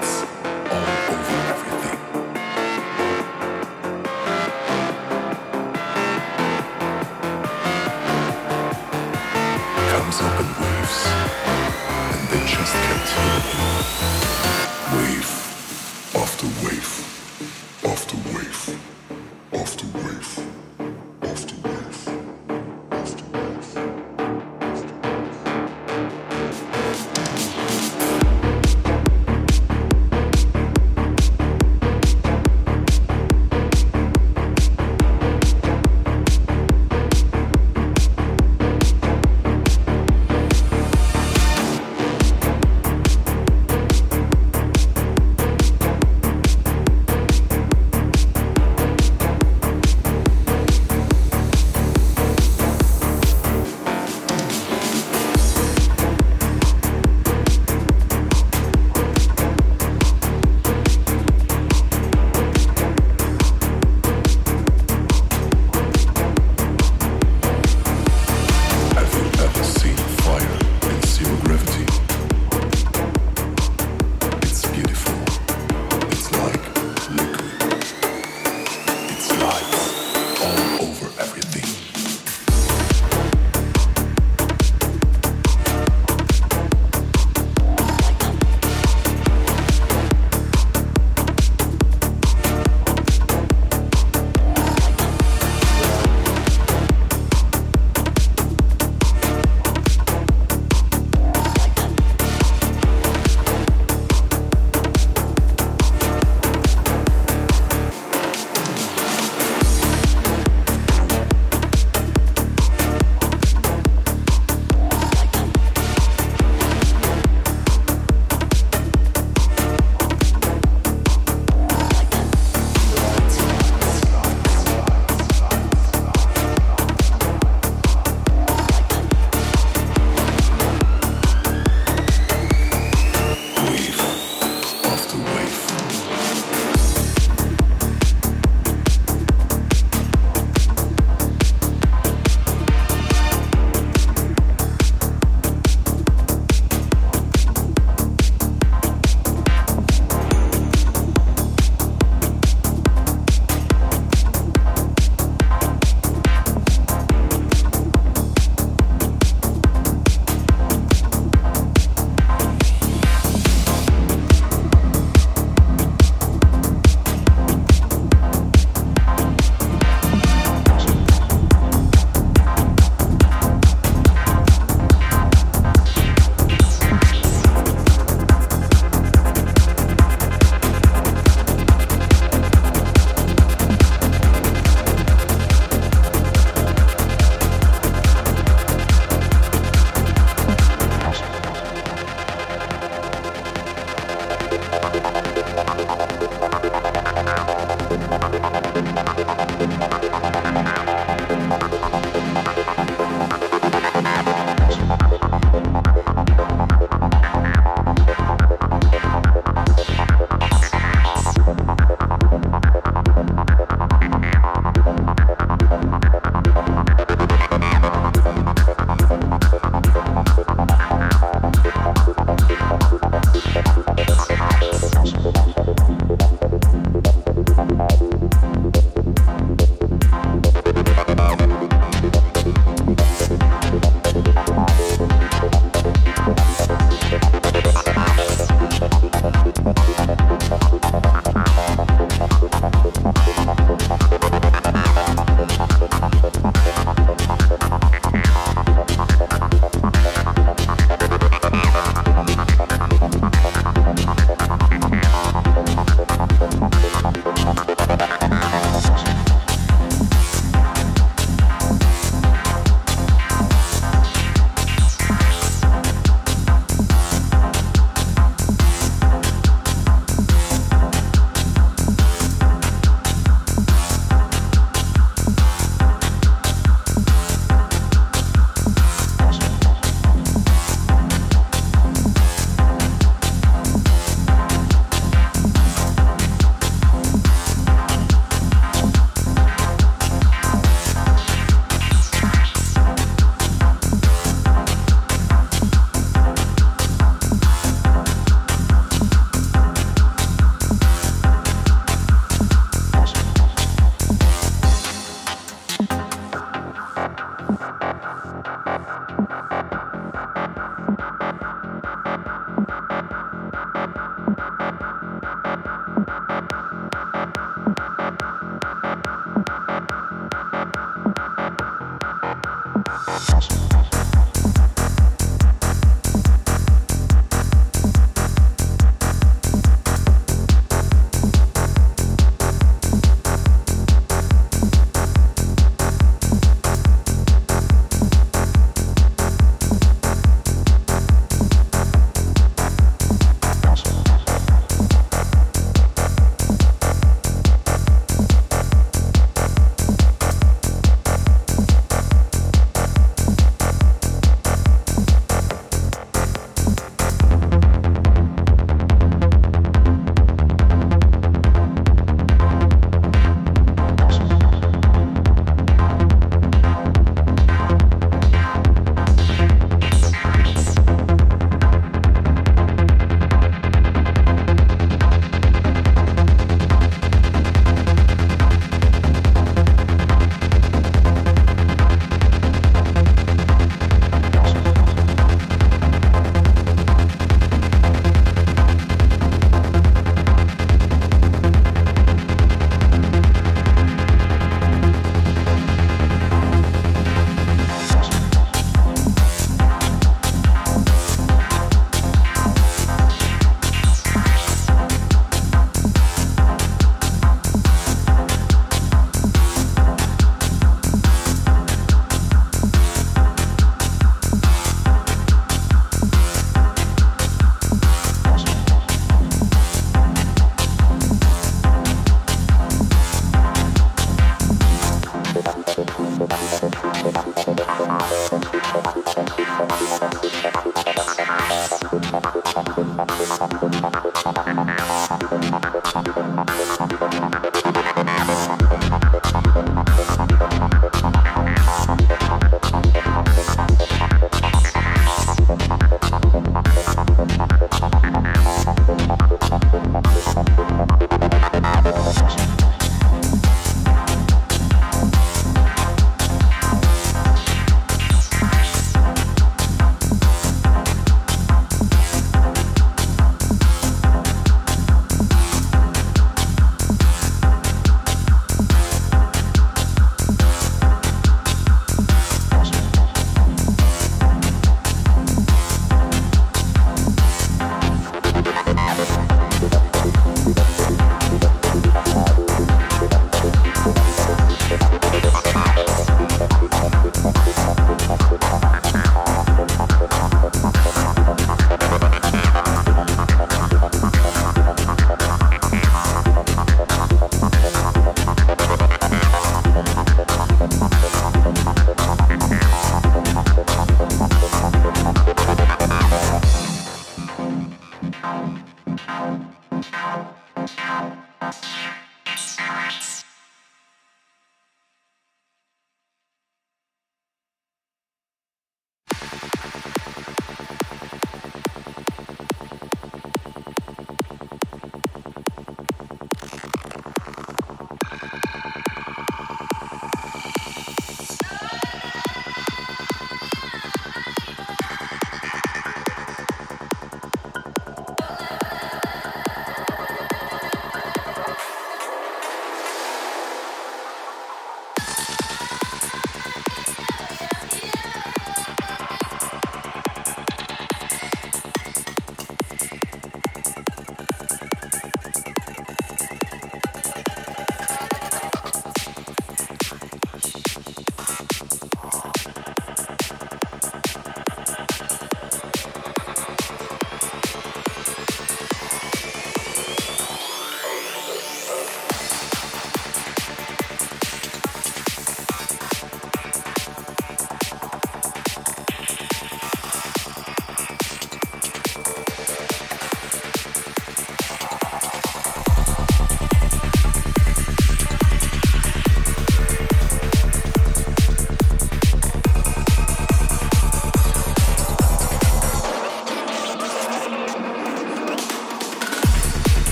Thoughts.